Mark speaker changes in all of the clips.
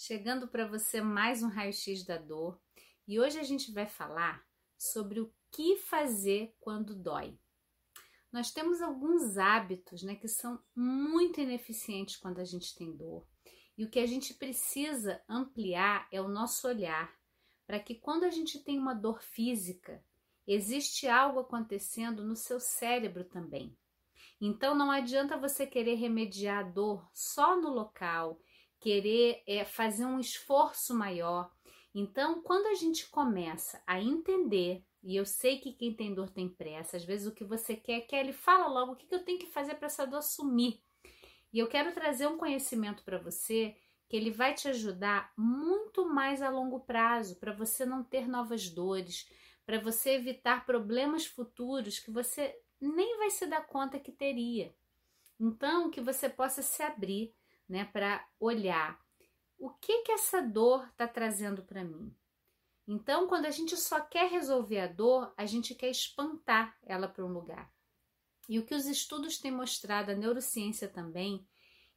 Speaker 1: chegando para você mais um raio-x da dor e hoje a gente vai falar sobre o que fazer quando dói. Nós temos alguns hábitos né, que são muito ineficientes quando a gente tem dor e o que a gente precisa ampliar é o nosso olhar para que quando a gente tem uma dor física, existe algo acontecendo no seu cérebro também. Então não adianta você querer remediar a dor só no local querer é, fazer um esforço maior. Então, quando a gente começa a entender, e eu sei que quem tem dor tem pressa, às vezes o que você quer, quer ele fala logo o que eu tenho que fazer para essa dor sumir. E eu quero trazer um conhecimento para você que ele vai te ajudar muito mais a longo prazo, para você não ter novas dores, para você evitar problemas futuros que você nem vai se dar conta que teria. Então, que você possa se abrir né, para olhar o que que essa dor está trazendo para mim. Então, quando a gente só quer resolver a dor, a gente quer espantar ela para um lugar. E o que os estudos têm mostrado, a neurociência também,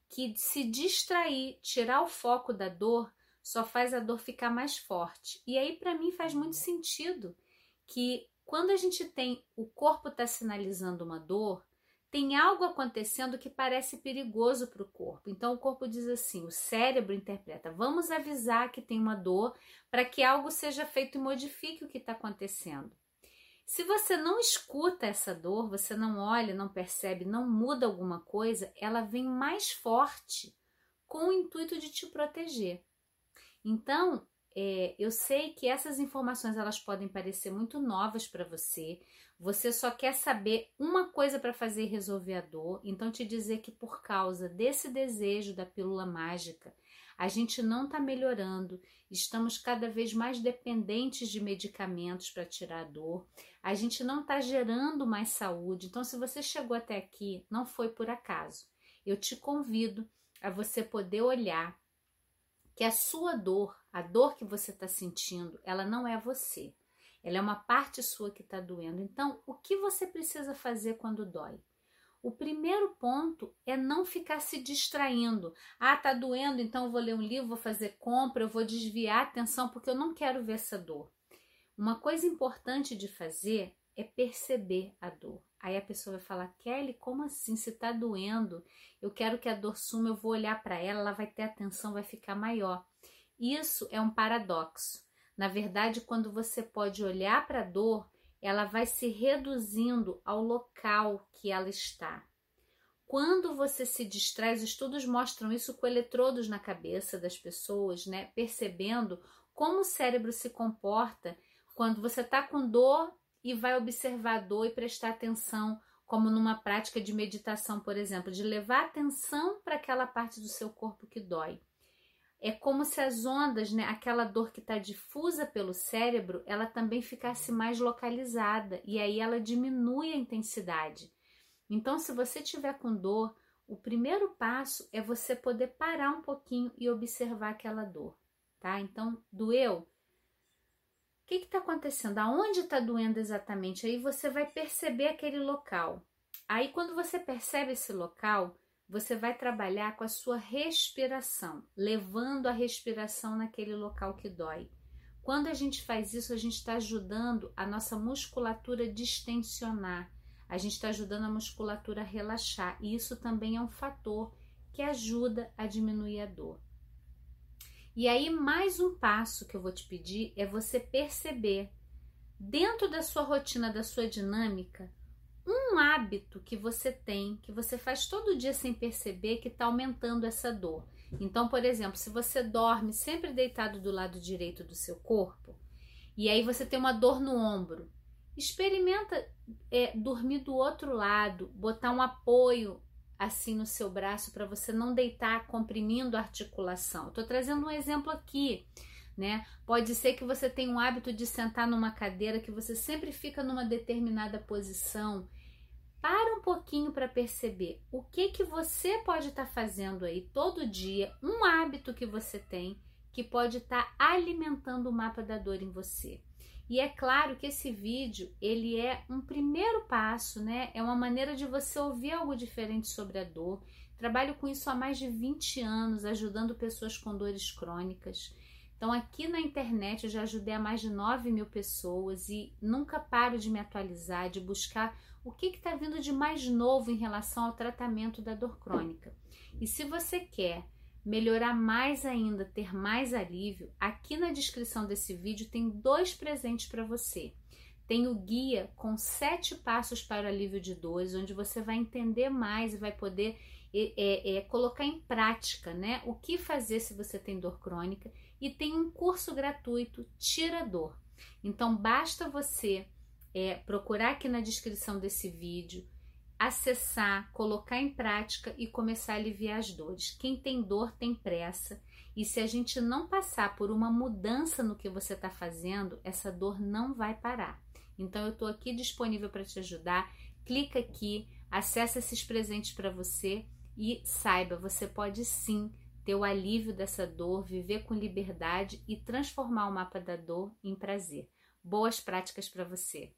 Speaker 1: que se distrair, tirar o foco da dor, só faz a dor ficar mais forte. E aí, para mim, faz muito sentido que quando a gente tem o corpo está sinalizando uma dor, tem algo acontecendo que parece perigoso para o corpo. Então o corpo diz assim, o cérebro interpreta: vamos avisar que tem uma dor para que algo seja feito e modifique o que está acontecendo. Se você não escuta essa dor, você não olha, não percebe, não muda alguma coisa, ela vem mais forte com o intuito de te proteger. Então, é, eu sei que essas informações elas podem parecer muito novas para você. Você só quer saber uma coisa para fazer resolver a dor. Então te dizer que por causa desse desejo da pílula mágica, a gente não está melhorando. Estamos cada vez mais dependentes de medicamentos para tirar a dor. A gente não está gerando mais saúde. Então, se você chegou até aqui, não foi por acaso. Eu te convido a você poder olhar que a sua dor, a dor que você está sentindo, ela não é você. Ela é uma parte sua que está doendo. Então, o que você precisa fazer quando dói? O primeiro ponto é não ficar se distraindo. Ah, tá doendo, então eu vou ler um livro, vou fazer compra, eu vou desviar a atenção porque eu não quero ver essa dor. Uma coisa importante de fazer é perceber a dor. Aí a pessoa vai falar: Kelly, como assim? Se tá doendo, eu quero que a dor suma, eu vou olhar para ela, ela vai ter atenção, vai ficar maior. Isso é um paradoxo. Na verdade, quando você pode olhar para a dor, ela vai se reduzindo ao local que ela está. Quando você se distrai, os estudos mostram isso com eletrodos na cabeça das pessoas, né? Percebendo como o cérebro se comporta quando você está com dor e vai observar a dor e prestar atenção, como numa prática de meditação, por exemplo, de levar atenção para aquela parte do seu corpo que dói. É como se as ondas, né, aquela dor que está difusa pelo cérebro, ela também ficasse mais localizada e aí ela diminui a intensidade. Então, se você tiver com dor, o primeiro passo é você poder parar um pouquinho e observar aquela dor, tá? Então, doeu? Que está acontecendo? Aonde está doendo exatamente? Aí você vai perceber aquele local. Aí, quando você percebe esse local, você vai trabalhar com a sua respiração, levando a respiração naquele local que dói. Quando a gente faz isso, a gente está ajudando a nossa musculatura distensionar, a gente está ajudando a musculatura relaxar, e isso também é um fator que ajuda a diminuir a dor. E aí, mais um passo que eu vou te pedir é você perceber, dentro da sua rotina, da sua dinâmica, um hábito que você tem, que você faz todo dia sem perceber, que está aumentando essa dor. Então, por exemplo, se você dorme sempre deitado do lado direito do seu corpo, e aí você tem uma dor no ombro, experimenta é, dormir do outro lado, botar um apoio assim no seu braço para você não deitar comprimindo a articulação. Estou trazendo um exemplo aqui, né? Pode ser que você tenha um hábito de sentar numa cadeira que você sempre fica numa determinada posição. Para um pouquinho para perceber o que que você pode estar tá fazendo aí todo dia, um hábito que você tem que pode estar tá alimentando o mapa da dor em você. E é claro que esse vídeo, ele é um primeiro passo, né? É uma maneira de você ouvir algo diferente sobre a dor. Trabalho com isso há mais de 20 anos, ajudando pessoas com dores crônicas. Então, aqui na internet eu já ajudei a mais de 9 mil pessoas e nunca paro de me atualizar, de buscar o que está vindo de mais novo em relação ao tratamento da dor crônica. E se você quer melhorar mais ainda, ter mais alívio, aqui na descrição desse vídeo tem dois presentes para você. Tem o guia com sete passos para o alívio de dores, onde você vai entender mais e vai poder é, é, colocar em prática né, o que fazer se você tem dor crônica. E tem um curso gratuito Tira Dor. Então basta você é, procurar aqui na descrição desse vídeo, acessar, colocar em prática e começar a aliviar as dores. Quem tem dor tem pressa. E se a gente não passar por uma mudança no que você está fazendo, essa dor não vai parar. Então eu estou aqui disponível para te ajudar. Clica aqui, acessa esses presentes para você e saiba, você pode sim ter o alívio dessa dor, viver com liberdade e transformar o mapa da dor em prazer. Boas práticas para você!